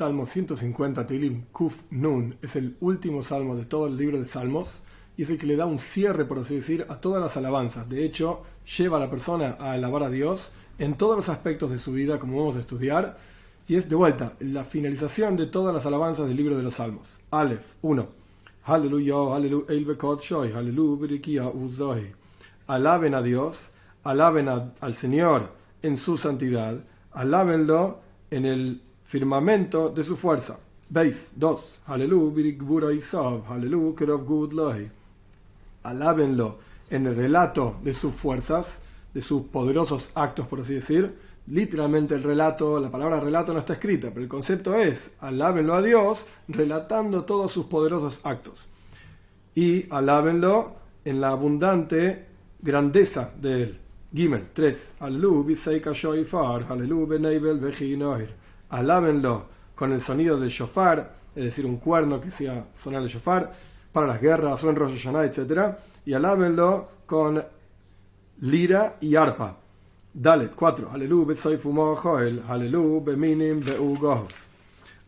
Salmo 150, Tilim Kuf Nun, es el último salmo de todo el libro de Salmos y es el que le da un cierre, por así decir, a todas las alabanzas. De hecho, lleva a la persona a alabar a Dios en todos los aspectos de su vida, como vamos a estudiar, y es de vuelta la finalización de todas las alabanzas del libro de los Salmos. Aleph 1. Aleluya, aleluya, Alaben a Dios, alaben al Señor en su santidad, alábenlo en el firmamento de su fuerza. Veis, 2. Alábenlo en el relato de sus fuerzas, de sus poderosos actos, por así decir. Literalmente el relato, la palabra relato no está escrita, pero el concepto es, alábenlo a Dios relatando todos sus poderosos actos. Y alábenlo en la abundante grandeza de él. Gimel 3. Alábenlo con el sonido del shofar, es decir, un cuerno que sea sonar el shofar, para las guerras o en Rosh Hashanah, etc. Y alábenlo con lira y arpa. Dale, 4.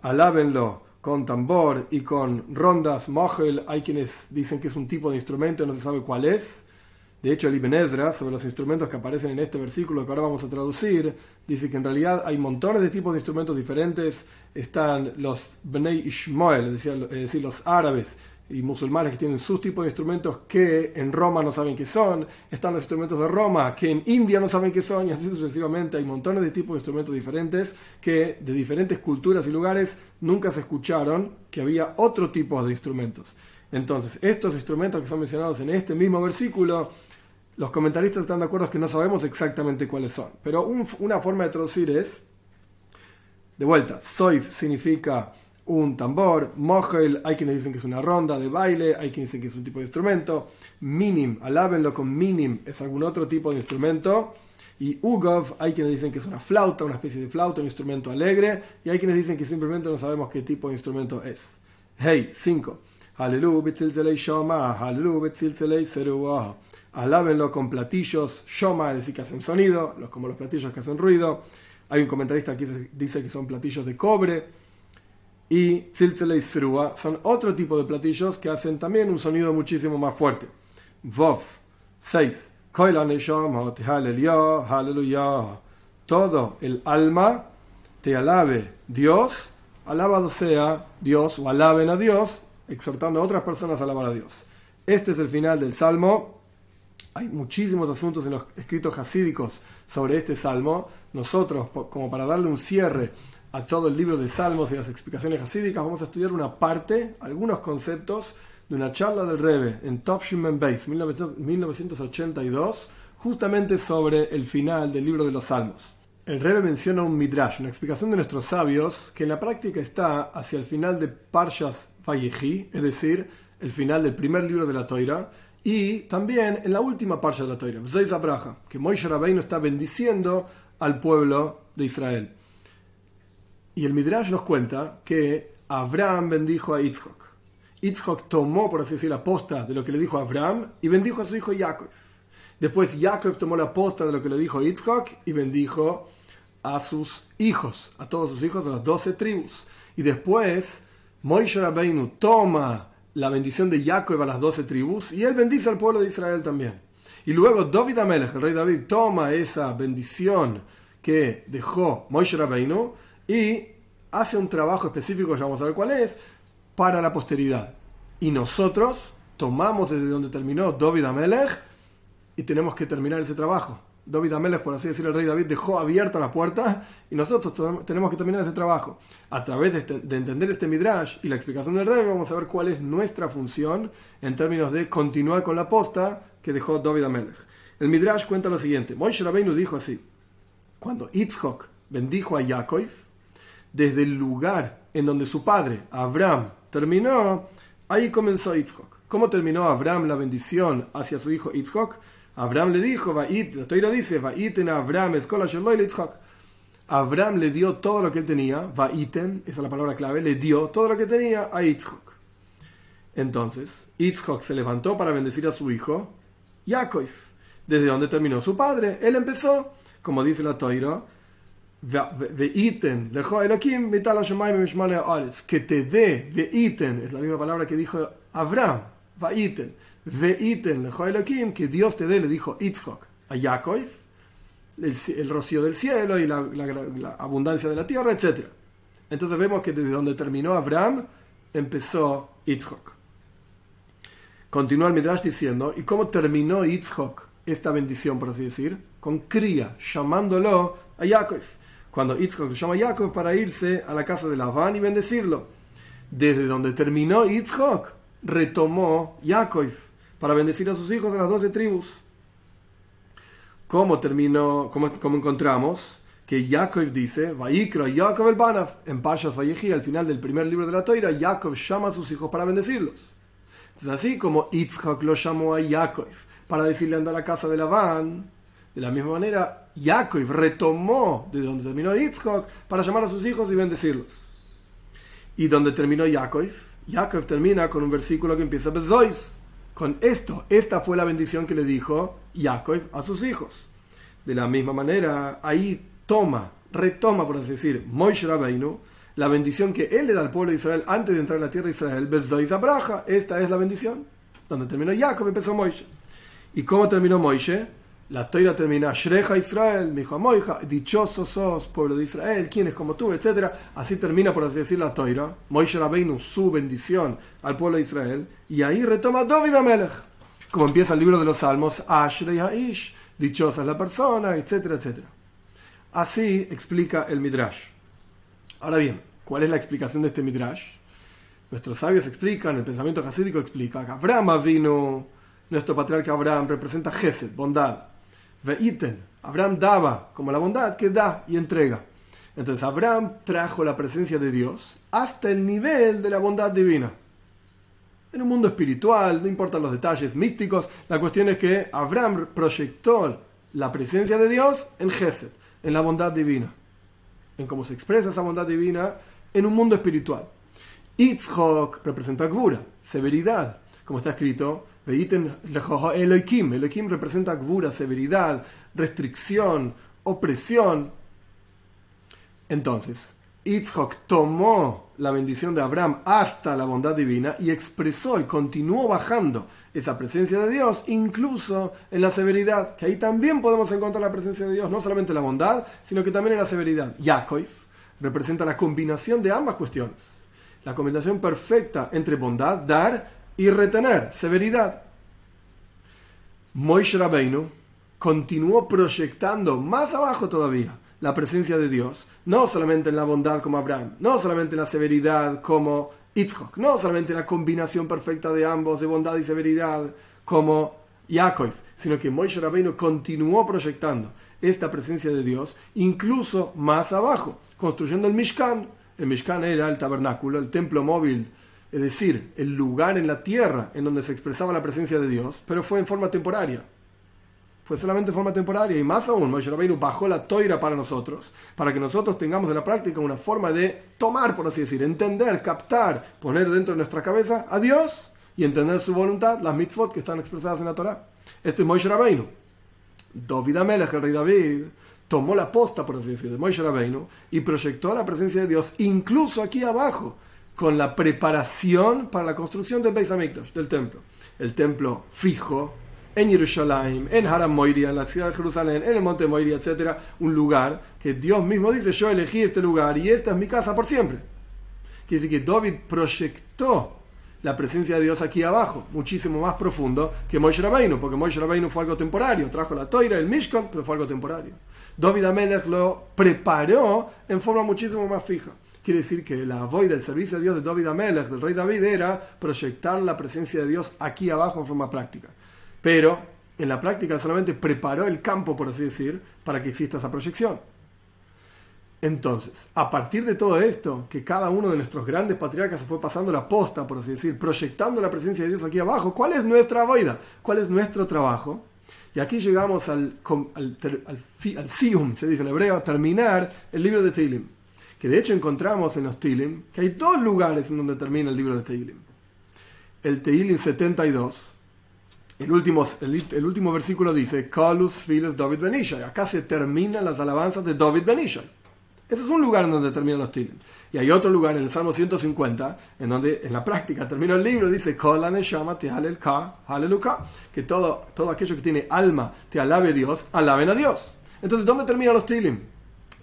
Alábenlo con tambor y con rondas mohel. Hay quienes dicen que es un tipo de instrumento, no se sabe cuál es. De hecho, el Ibn Ezra, sobre los instrumentos que aparecen en este versículo que ahora vamos a traducir, dice que en realidad hay montones de tipos de instrumentos diferentes. Están los Bnei Ishmael, es decir, los árabes y musulmanes que tienen sus tipos de instrumentos que en Roma no saben qué son. Están los instrumentos de Roma que en India no saben qué son. Y así sucesivamente hay montones de tipos de instrumentos diferentes que de diferentes culturas y lugares nunca se escucharon que había otro tipo de instrumentos. Entonces, estos instrumentos que son mencionados en este mismo versículo los comentaristas están de acuerdo que no sabemos exactamente cuáles son, pero una forma de traducir es, de vuelta, soif significa un tambor, mohel, hay quienes dicen que es una ronda de baile, hay quienes dicen que es un tipo de instrumento, minim, alábenlo con minim, es algún otro tipo de instrumento, y ugov, hay quienes dicen que es una flauta, una especie de flauta, un instrumento alegre, y hay quienes dicen que simplemente no sabemos qué tipo de instrumento es. Hey, 5. Hallelujah, shoma, hallelujah, alábenlo con platillos shoma, es decir, que hacen sonido, los, como los platillos que hacen ruido. Hay un comentarista que dice que son platillos de cobre. Y tziltzele y son otro tipo de platillos que hacen también un sonido muchísimo más fuerte. Vov 6. Todo el alma te alabe Dios, alabado sea Dios o alaben a Dios, exhortando a otras personas a alabar a Dios. Este es el final del Salmo hay muchísimos asuntos en los escritos hasídicos sobre este salmo. Nosotros, como para darle un cierre a todo el libro de salmos y las explicaciones hasídicas, vamos a estudiar una parte, algunos conceptos de una charla del Rebbe en Top Shumen Base 1982, justamente sobre el final del libro de los salmos. El Rebbe menciona un midrash, una explicación de nuestros sabios, que en la práctica está hacia el final de Parshas Vayechi, es decir, el final del primer libro de la Toira, y también en la última parte de la Torah, Abraha, que Moishe Rabbeinu está bendiciendo al pueblo de Israel. Y el Midrash nos cuenta que Abraham bendijo a Yitzhak. Yitzhak tomó, por así decir, la posta de lo que le dijo Abraham y bendijo a su hijo Jacob. Después Jacob tomó la posta de lo que le dijo Yitzhak y bendijo a sus hijos, a todos sus hijos de las doce tribus. Y después Moishe Rabbeinu toma la bendición de Jacob a las doce tribus y él bendice al pueblo de Israel también. Y luego David Amelech, el rey David, toma esa bendición que dejó Moshe Rabbeinu y hace un trabajo específico, ya vamos a ver cuál es, para la posteridad. Y nosotros tomamos desde donde terminó David Amelech y tenemos que terminar ese trabajo. David Amelech, por así decirlo, el rey David dejó abierta la puerta y nosotros tenemos que terminar ese trabajo. A través de, este, entender este Midrash y la explicación del rey, vamos a ver cuál es nuestra función en términos de continuar con la posta que dejó David Amelech. El Midrash cuenta lo siguiente: Moshe Rabbeinu dijo así, cuando Yitzhak bendijo a Yaakov, desde el lugar en donde su padre, Abraham, terminó, ahí comenzó Yitzhak. ¿Cómo terminó Abraham la bendición hacia su hijo Yitzhak? Abraham le dijo, Vait, la Torah dice, Vaiten Abraham Abraham le dio todo lo que él tenía, Vaiten, esa es la palabra clave, le dio todo lo que tenía a Yitzhak. Entonces, Yitzhak se levantó para bendecir a su hijo, Yaakov, desde donde terminó su padre. Él empezó, como dice la Torah, que te dé, veiten, es la misma palabra que dijo Abraham, veiten, veiten, que Dios te dé, le dijo Itzhok a Jacob, el, rocío del cielo y la, abundancia de la tierra, etc. Entonces vemos que desde donde terminó Abraham, empezó Itzhok. Continúa el Midrash diciendo, ¿y cómo terminó Itzhok esta bendición, por así decir? Con cría, llamándolo a Jacob cuando Yitzhak llama a Jacob para irse a la casa de Labán y bendecirlo. Desde donde terminó Yitzhak, retomó Jacob para bendecir a sus hijos de las doce tribus. ¿Cómo terminó, cómo, encontramos? Que Jacob dice, Vaikra Jacob el Banaf, en Pashas Vallejí, al final del primer libro de la Toira, Jacob llama a sus hijos para bendecirlos. Entonces, así como Yitzhak lo llamó a Jacob para decirle anda a la casa de Labán, de la misma manera, Jacob retomó de donde terminó Yitzhak para llamar a sus hijos y bendecirlos. Y donde terminó Jacob, Jacob termina con un versículo que empieza Bezois. Con esto, esta fue la bendición que le dijo Jacob a sus hijos. De la misma manera, ahí toma, retoma, por así decir, Moishe Rabbeinu, la bendición que él le da al pueblo de Israel antes de entrar en la tierra de Israel, Bezois Abraja. Esta es la bendición. Donde terminó Jacob, empezó Moishe. ¿Y cómo terminó Moishe? La toira termina, Shreja Israel, mi hijo Moija, dichoso sos, pueblo de Israel, quién es como tú, etc. Así termina, por así decir, la toira. Moishe Rabbeinu, su bendición al pueblo de Israel. Y ahí retoma David Amelech. Como empieza el libro de los Salmos, Ashrei Haish, dichosa es la persona, etcétera, etcétera. Así explica el Midrash. Ahora bien, ¿cuál es la explicación de este Midrash? Nuestros sabios explican, el pensamiento hasídico explica que Abraham vino, nuestro patriarca Abraham representa Gesed, bondad. Veiten, Abraham daba como la bondad que da y entrega. Entonces Abraham trajo la presencia de Dios hasta el nivel de la bondad divina. En un mundo espiritual, no importan los detalles místicos, la cuestión es que Abraham proyectó la presencia de Dios en Gesed, en la bondad divina, en cómo se expresa esa bondad divina en un mundo espiritual. Itzhok representa Gvura, severidad, como está escrito, Elohim. Elohim representa gvura, severidad, restricción, opresión. Entonces, Yitzhak tomó la bendición de Abraham hasta la bondad divina y expresó y continuó bajando esa presencia de Dios, incluso en la severidad, que ahí también podemos encontrar la presencia de Dios, no solamente en la bondad, sino que también en la severidad. Yaakov representa la combinación de ambas cuestiones, la combinación perfecta entre bondad, dar y retener, severidad. Moishe Rabbeinu continuó proyectando más abajo todavía la presencia de Dios, no solamente en la bondad como Abraham, no solamente en la severidad como Yitzhak, no solamente en la combinación perfecta de ambos, de bondad y severidad como Yaakov, sino que Moishe Rabbeinu continuó proyectando esta presencia de Dios incluso más abajo, construyendo el Mishkan. El Mishkan era el tabernáculo, el templo móvil es decir, el lugar en la tierra en donde se expresaba la presencia de Dios, pero fue en forma temporaria. Fue solamente en forma temporaria y más aún, Moshe Rabbeinu bajó la toira para nosotros, para que nosotros tengamos en la práctica una forma de tomar, por así decir, entender, captar, poner dentro de nuestra cabeza a Dios y entender su voluntad, las mitzvot que están expresadas en la Torah. Este es Moshe Rabbeinu. David Amelech, el rey David, tomó la posta, por así decir, de Moshe Rabbeinu y proyectó la presencia de Dios incluso aquí abajo, con la preparación para la construcción del Beis Hamikdash, del templo. El templo fijo en Jerusalén, en Haram Moiria, en la ciudad de Jerusalén, en el monte Moiria, etc. Un lugar que Dios mismo dice, yo elegí este lugar y esta es mi casa por siempre. Quiere decir que David proyectó la presencia de Dios aquí abajo, muchísimo más profundo que Moshe Rabbeinu, porque Moshe Rabbeinu fue algo temporario, trajo la toira, el Mishkan, pero fue algo temporario. David Amelech lo preparó en forma muchísimo más fija. Quiere decir que la voz del servicio de Dios de David Amelech, del rey David, era proyectar la presencia de Dios aquí abajo en forma práctica. Pero en la práctica solamente preparó el campo, por así decir, para que exista esa proyección. Entonces, a partir de todo esto, que cada uno de nuestros grandes patriarcas se fue pasando la posta, por así decir, proyectando la presencia de Dios aquí abajo, ¿cuál es nuestra voida? ¿Cuál es nuestro trabajo? Y aquí llegamos al, al, al, sium, se dice en hebreo, terminar el libro de Tilim que de hecho encontramos en los Tilim, que hay dos lugares en donde termina el libro de Tilim. El Tilim 72, el último, el, último versículo dice, Kalus Files David Benishai. Acá se terminan las alabanzas de David Benishai. Ese es un lugar en donde terminan los tilim. Y hay otro lugar en el Salmo 150, en donde en la práctica termina el libro, dice, que todo, todo aquello que tiene alma te alabe Dios, alaben a Dios. Entonces, ¿dónde terminan los tilim?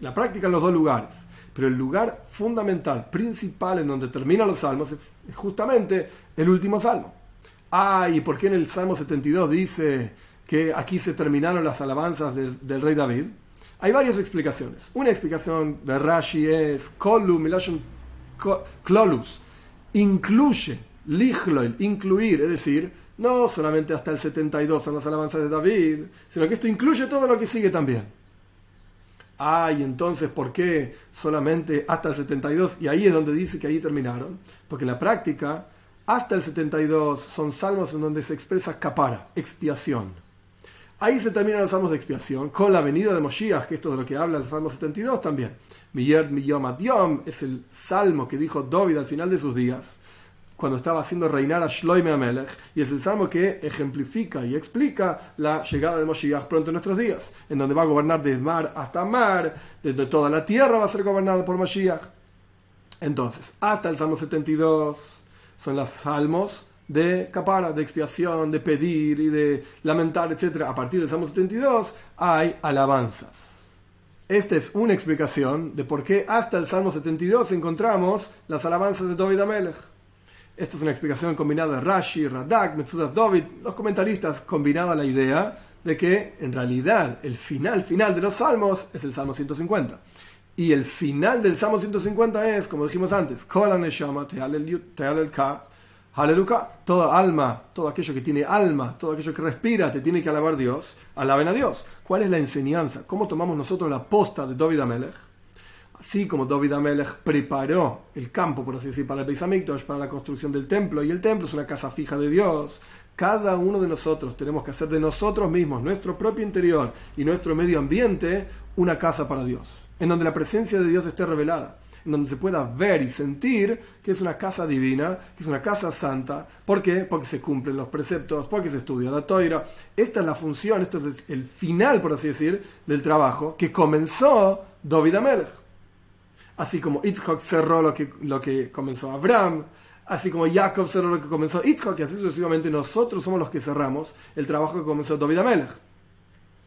La práctica en los dos lugares. Pero el lugar fundamental, principal en donde terminan los salmos es justamente el último salmo. Ah, ¿y por qué en el Salmo 72 dice que aquí se terminaron las alabanzas del, rey David? Hay varias explicaciones. Una explicación de Rashi es Kolum, Klolus, incluye, Lichloil, incluir, es decir, no solamente hasta el 72 son las alabanzas de David, sino que esto incluye todo lo que sigue también. Ah, y entonces, ¿por qué solamente hasta el 72? Y ahí es donde dice que ahí terminaron. Porque en la práctica hasta el 72 son salmos en donde se expresa capara, expiación. Ahí se terminan los salmos de expiación con la venida de Moshiach, que esto es de lo que habla el Salmo 72 también. Miyer Miyom Yom es el salmo que dijo David al final de sus días, cuando estaba haciendo reinar a Shloime Amelech, y es el salmo que ejemplifica y explica la llegada de Moshiach pronto en nuestros días, en donde va a gobernar desde mar hasta mar, desde toda la tierra va a ser gobernada por Moshiach. Entonces, hasta el salmo 72 son los salmos de capara, de expiación, de pedir y de lamentar, etc. A partir del Salmo 72 hay alabanzas. Esta es una explicación de por qué hasta el Salmo 72 encontramos las alabanzas de David Amelech. Esta es una explicación combinada de Rashi, Radak, Metzudas David, los comentaristas combinada la idea de que en realidad el final final de los salmos es el Salmo 150. Y el final del Salmo 150 es, como dijimos antes, toda alma, todo aquello que tiene alma, todo aquello que respira, te tiene que alabar Dios, alaben a Dios. ¿Cuál es la enseñanza? ¿Cómo tomamos nosotros la posta de David Amelech? Así como David Amelech preparó el campo, por así decir, para el Beis para la construcción del templo, y el templo es una casa fija de Dios, cada uno de nosotros tenemos que hacer de nosotros mismos, nuestro propio interior y nuestro medio ambiente, una casa para Dios en donde la presencia de Dios esté revelada, en donde se pueda ver y sentir que es una casa divina, que es una casa santa. ¿Por qué? Porque se cumplen los preceptos, porque se estudia la toira. Esta es la función, esto es el final, por así decir, del trabajo que comenzó David Amelech. Así como Itzhak cerró lo que, lo que comenzó Abraham, así como Jacob cerró lo que comenzó Itzhak, y así sucesivamente nosotros somos los que cerramos el trabajo que comenzó David Amelech,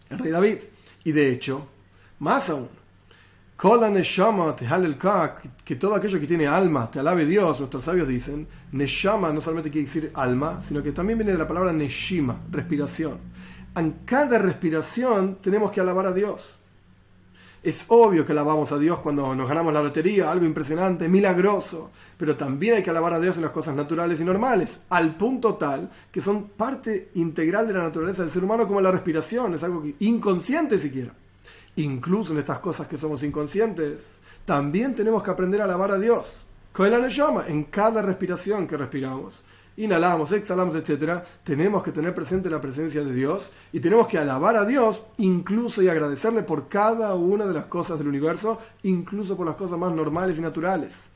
el rey David. Y de hecho, más aún, que todo aquello que tiene alma, te alabe Dios, nuestros sabios dicen, Neshama no solamente quiere decir alma, sino que también viene de la palabra Neshima, respiración. En cada respiración tenemos que alabar a Dios. Es obvio que alabamos a Dios cuando nos ganamos la lotería, algo impresionante, milagroso, pero también hay que alabar a Dios en las cosas naturales y normales, al punto tal que son parte integral de la naturaleza del ser humano como la respiración, es algo inconsciente siquiera incluso en estas cosas que somos inconscientes, también tenemos que aprender a alabar a Dios. llama en cada respiración que respiramos, inhalamos, exhalamos, etc., tenemos que tener presente la presencia de Dios y tenemos que alabar a Dios incluso y agradecerle por cada una de las cosas del universo, incluso por las cosas más normales y naturales.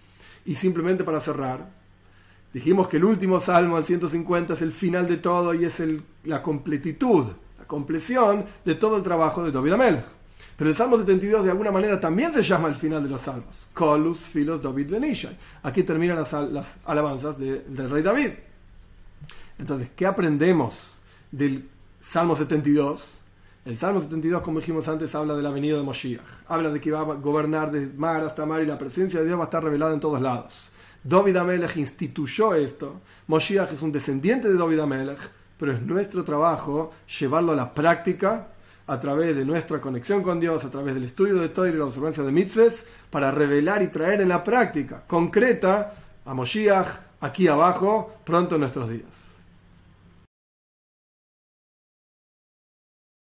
Y simplemente para cerrar, dijimos que el último salmo, el 150, es el final de todo y es el, la completitud, la compleción de todo el trabajo de David Amelech. Pero el Salmo 72 de alguna manera también se llama el final de los salmos. Colus, Filos, David, Benishai. Aquí terminan las alabanzas del rey David. Entonces, ¿qué aprendemos del Salmo 72? El Salmo 72, como dijimos antes, habla de la venida de Moshiach. Habla de que va a gobernar de mar hasta mar y la presencia de Dios va a estar revelada en todos lados. David Amelech instituyó esto. Moshiach es un descendiente de David Amelech, pero es nuestro trabajo llevarlo a la práctica a través de nuestra conexión con Dios, a través del estudio de todo y la observancia de mitzvahs, para revelar y traer en la práctica concreta a Moshiach aquí abajo, pronto en nuestros días.